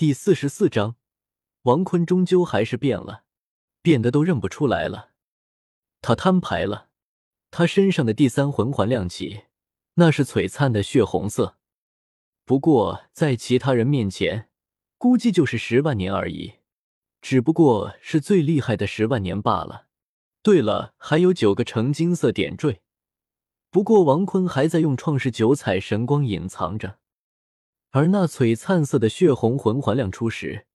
第四十四章，王坤终究还是变了，变得都认不出来了。他摊牌了，他身上的第三魂环亮起，那是璀璨的血红色。不过在其他人面前，估计就是十万年而已，只不过是最厉害的十万年罢了。对了，还有九个成金色点缀，不过王坤还在用创世九彩神光隐藏着。而那璀璨色的血红魂环亮出时，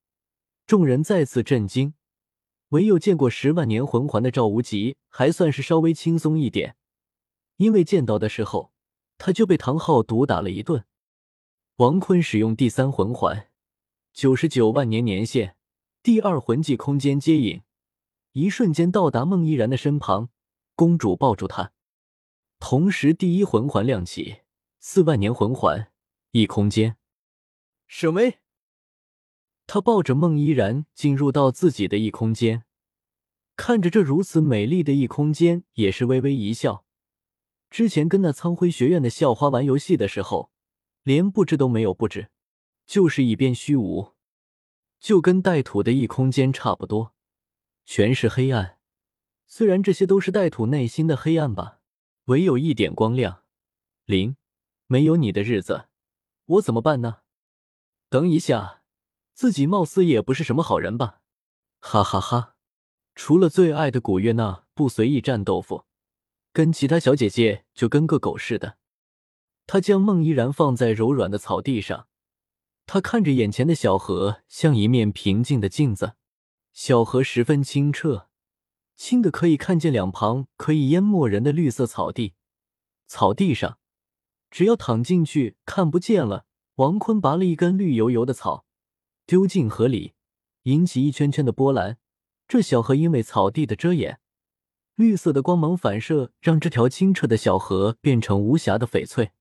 众人再次震惊。唯有见过十万年魂环的赵无极还算是稍微轻松一点，因为见到的时候他就被唐昊毒打了一顿。王坤使用第三魂环，九十九万年年限，第二魂技空间接引，一瞬间到达孟依然的身旁，公主抱住他。同时，第一魂环亮起，四万年魂环，一空间。沈巍，他抱着孟依然进入到自己的异空间，看着这如此美丽的异空间，也是微微一笑。之前跟那苍辉学院的校花玩游戏的时候，连布置都没有布置，就是一边虚无，就跟带土的异空间差不多，全是黑暗。虽然这些都是带土内心的黑暗吧，唯有一点光亮。零，没有你的日子，我怎么办呢？等一下，自己貌似也不是什么好人吧？哈哈哈！除了最爱的古月娜不随意蘸豆腐，跟其他小姐姐就跟个狗似的。他将孟依然放在柔软的草地上，他看着眼前的小河，像一面平静的镜子。小河十分清澈，清的可以看见两旁可以淹没人的绿色草地。草地上，只要躺进去，看不见了。王坤拔了一根绿油油的草，丢进河里，引起一圈圈的波澜。这小河因为草地的遮掩，绿色的光芒反射，让这条清澈的小河变成无瑕的翡翠。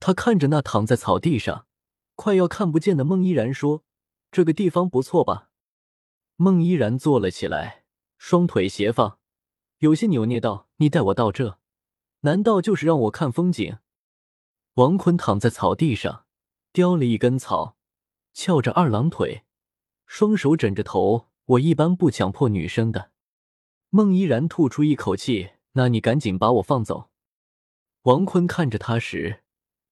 他看着那躺在草地上快要看不见的孟依然，说：“这个地方不错吧？”孟依然坐了起来，双腿斜放，有些扭捏道：“你带我到这，难道就是让我看风景？”王坤躺在草地上。叼了一根草，翘着二郎腿，双手枕着头。我一般不强迫女生的。孟依然吐出一口气：“那你赶紧把我放走。”王坤看着他时，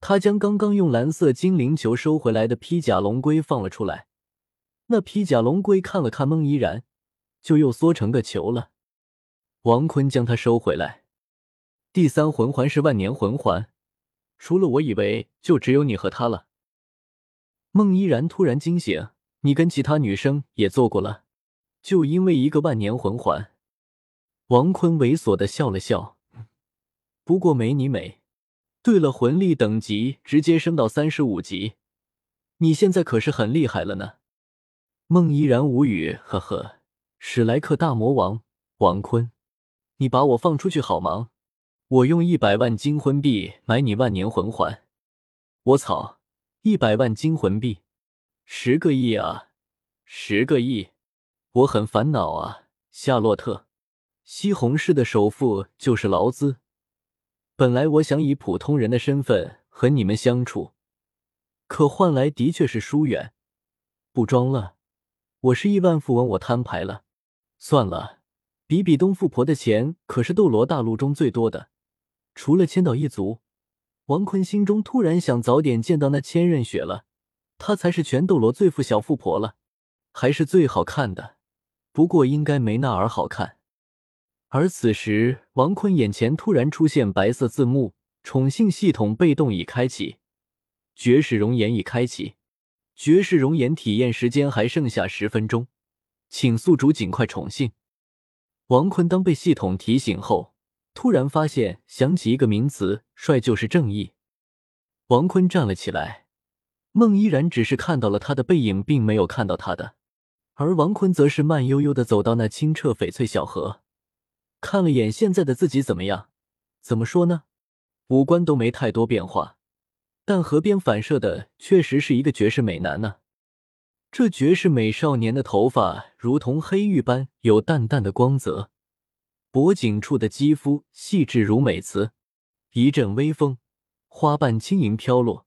他将刚刚用蓝色精灵球收回来的披甲龙龟放了出来。那披甲龙龟看了看孟依然，就又缩成个球了。王坤将它收回来。第三魂环是万年魂环，除了我以为就只有你和他了。孟依然突然惊醒：“你跟其他女生也做过了，就因为一个万年魂环？”王坤猥琐的笑了笑：“不过没你美。对了，魂力等级直接升到三十五级，你现在可是很厉害了呢。”孟依然无语：“呵呵，史莱克大魔王王坤，你把我放出去好吗？我用一百万金魂币买你万年魂环。我操！”一百万金魂币，十个亿啊！十个亿，我很烦恼啊。夏洛特，西红柿的首富就是劳资。本来我想以普通人的身份和你们相处，可换来的确是疏远。不装了，我是亿万富翁，我摊牌了。算了，比比东富婆的钱可是斗罗大陆中最多的，除了千岛一族。王坤心中突然想早点见到那千仞雪了，她才是全斗罗最富小富婆了，还是最好看的，不过应该没那儿好看。而此时，王坤眼前突然出现白色字幕：宠幸系统被动已开启，绝世容颜已开启，绝世容颜体验时间还剩下十分钟，请宿主尽快宠幸。王坤当被系统提醒后。突然发现，想起一个名词，帅就是正义。王坤站了起来，孟依然只是看到了他的背影，并没有看到他的。而王坤则是慢悠悠的走到那清澈翡翠小河，看了眼现在的自己怎么样？怎么说呢？五官都没太多变化，但河边反射的确实是一个绝世美男呢。这绝世美少年的头发如同黑玉般有淡淡的光泽。脖颈处的肌肤细致如美瓷，一阵微风，花瓣轻盈飘落，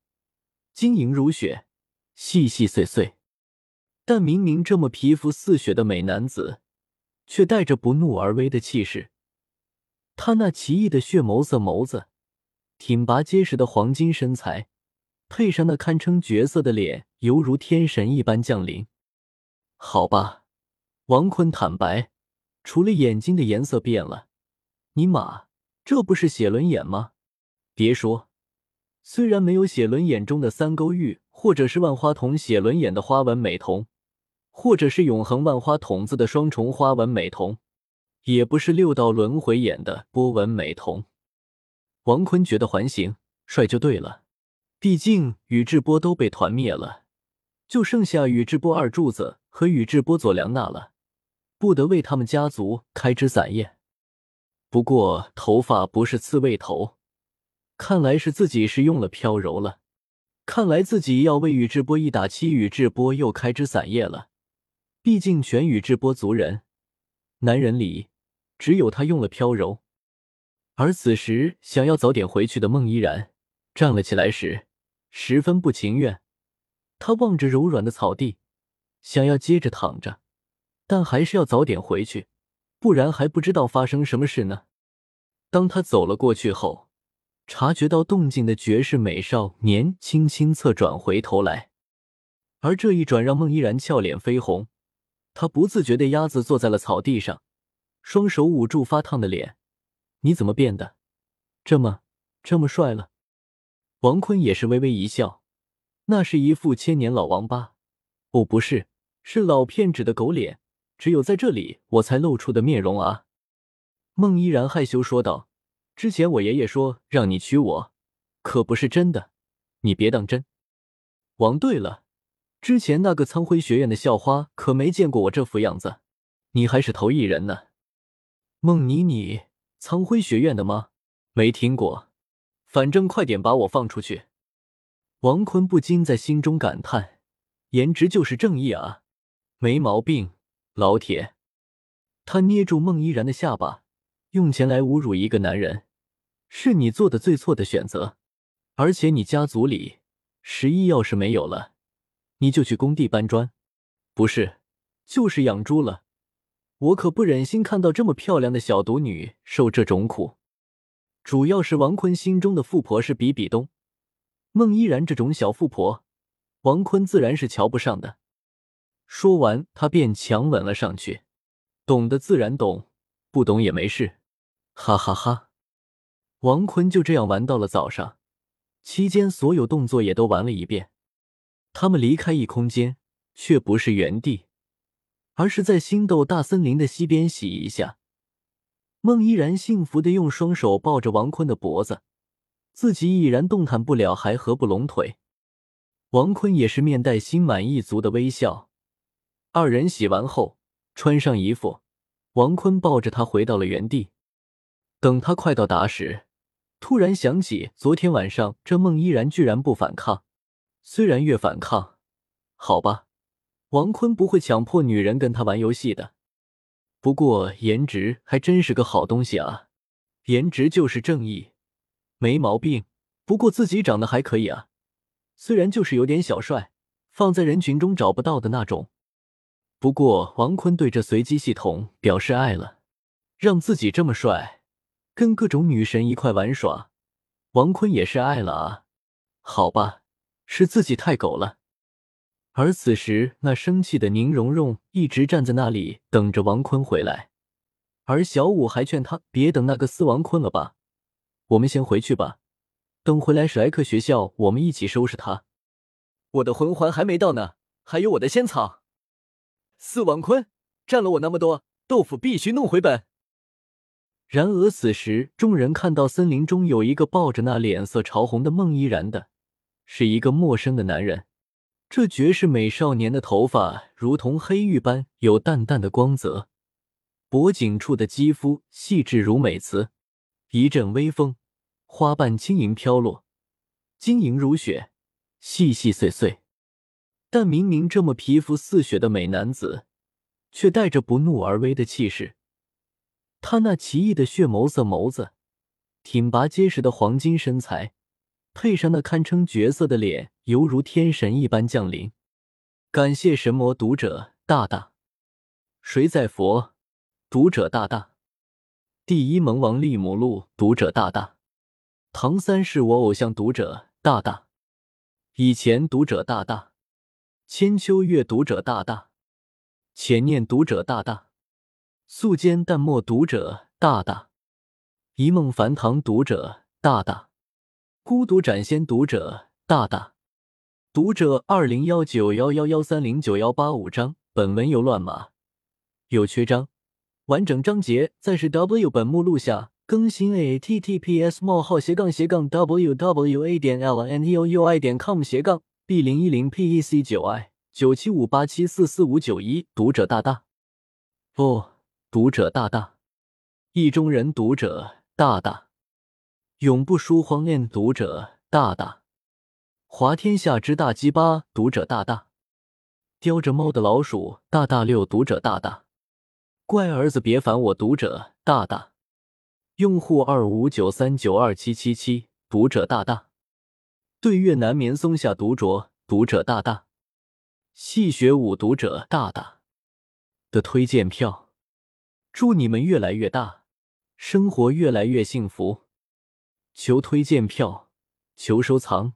晶莹如雪，细细碎碎。但明明这么皮肤似雪的美男子，却带着不怒而威的气势。他那奇异的血眸色眸子，挺拔结实的黄金身材，配上那堪称绝色的脸，犹如天神一般降临。好吧，王坤坦白，除了眼睛的颜色变了，尼玛，这不是写轮眼吗？别说，虽然没有写轮眼中的三勾玉，或者是万花筒写轮眼的花纹美瞳，或者是永恒万花筒子的双重花纹美瞳。也不是六道轮回眼的波纹美瞳，王坤觉得还行，帅就对了。毕竟宇智波都被团灭了，就剩下宇智波二柱子和宇智波佐良娜了，不得为他们家族开枝散叶。不过头发不是刺猬头，看来是自己是用了飘柔了。看来自己要为宇智波一打七，宇智波又开枝散叶了。毕竟全宇智波族人。男人里，只有他用了飘柔。而此时想要早点回去的孟依然站了起来时，十分不情愿。他望着柔软的草地，想要接着躺着，但还是要早点回去，不然还不知道发生什么事呢。当他走了过去后，察觉到动静的绝世美少年轻轻侧转回头来，而这一转让孟依然俏脸绯红。他不自觉的鸭子坐在了草地上，双手捂住发烫的脸。你怎么变得这么这么帅了？王坤也是微微一笑，那是一副千年老王八，哦，不是，是老骗子的狗脸，只有在这里我才露出的面容啊。孟依然害羞说道：“之前我爷爷说让你娶我，可不是真的，你别当真。”王，对了。之前那个苍辉学院的校花可没见过我这副样子，你还是头一人呢。孟妮妮，苍辉学院的吗？没听过，反正快点把我放出去。王坤不禁在心中感叹：颜值就是正义啊，没毛病，老铁。他捏住孟依然的下巴，用钱来侮辱一个男人，是你做的最错的选择。而且你家族里十一要是没有了。你就去工地搬砖，不是，就是养猪了。我可不忍心看到这么漂亮的小独女受这种苦。主要是王坤心中的富婆是比比东、孟依然这种小富婆，王坤自然是瞧不上的。说完，他便强吻了上去。懂的自然懂，不懂也没事。哈哈哈！王坤就这样玩到了早上，期间所有动作也都玩了一遍。他们离开异空间，却不是原地，而是在星斗大森林的西边洗一下。孟依然幸福的用双手抱着王坤的脖子，自己已然动弹不了，还合不拢腿。王坤也是面带心满意足的微笑。二人洗完后，穿上衣服，王坤抱着她回到了原地。等他快到达时，突然想起昨天晚上这梦依然居然不反抗。虽然越反抗，好吧，王坤不会强迫女人跟他玩游戏的。不过颜值还真是个好东西啊，颜值就是正义，没毛病。不过自己长得还可以啊，虽然就是有点小帅，放在人群中找不到的那种。不过王坤对这随机系统表示爱了，让自己这么帅，跟各种女神一块玩耍，王坤也是爱了啊。好吧。是自己太狗了，而此时那生气的宁荣荣一直站在那里等着王坤回来，而小五还劝他别等那个死王坤了吧，我们先回去吧，等回来史莱克学校我们一起收拾他。我的魂环还没到呢，还有我的仙草。四王坤占了我那么多豆腐，必须弄回本。然而此时众人看到森林中有一个抱着那脸色潮红的孟依然的。是一个陌生的男人，这绝世美少年的头发如同黑玉般有淡淡的光泽，脖颈处的肌肤细致如美瓷，一阵微风，花瓣轻盈飘落，晶莹如雪，细细碎碎。但明明这么皮肤似雪的美男子，却带着不怒而威的气势。他那奇异的血眸色眸子，挺拔结实的黄金身材。配上那堪称绝色的脸，犹如天神一般降临。感谢神魔读者大大，谁在佛？读者大大，第一萌王利姆路读者大大，唐三是我偶像读者大大，以前读者大大，千秋月读者大大，浅念读者大大，素笺淡墨读者大大，一梦梵堂读者大大，孤独斩仙读者大大。读者二零幺九幺幺幺三零九幺八五章，本文有乱码，有缺章，完整章节在是 W 本目录下更新 a t t p s 冒号斜杠斜杠 w w a 点 l n e o u i 点 com 斜杠 b 零一零 p e c 九 i 九七五八七四四五九一。读者大大，不，读者大大，意中人读者大大，永不输荒恋读者大大。华天下之大鸡巴读者大大，叼着猫的老鼠大大六读者大大，乖儿子别烦我读者大大，用户二五九三九二七七七读者大大，对月难眠松下独酌读者大大，戏学舞读者大大的推荐票，祝你们越来越大，生活越来越幸福，求推荐票，求收藏。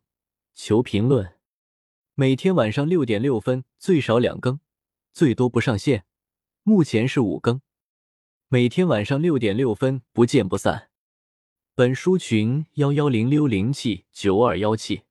求评论，每天晚上六点六分最少两更，最多不上线。目前是五更，每天晚上六点六分不见不散。本书群幺幺零六零七九二幺七。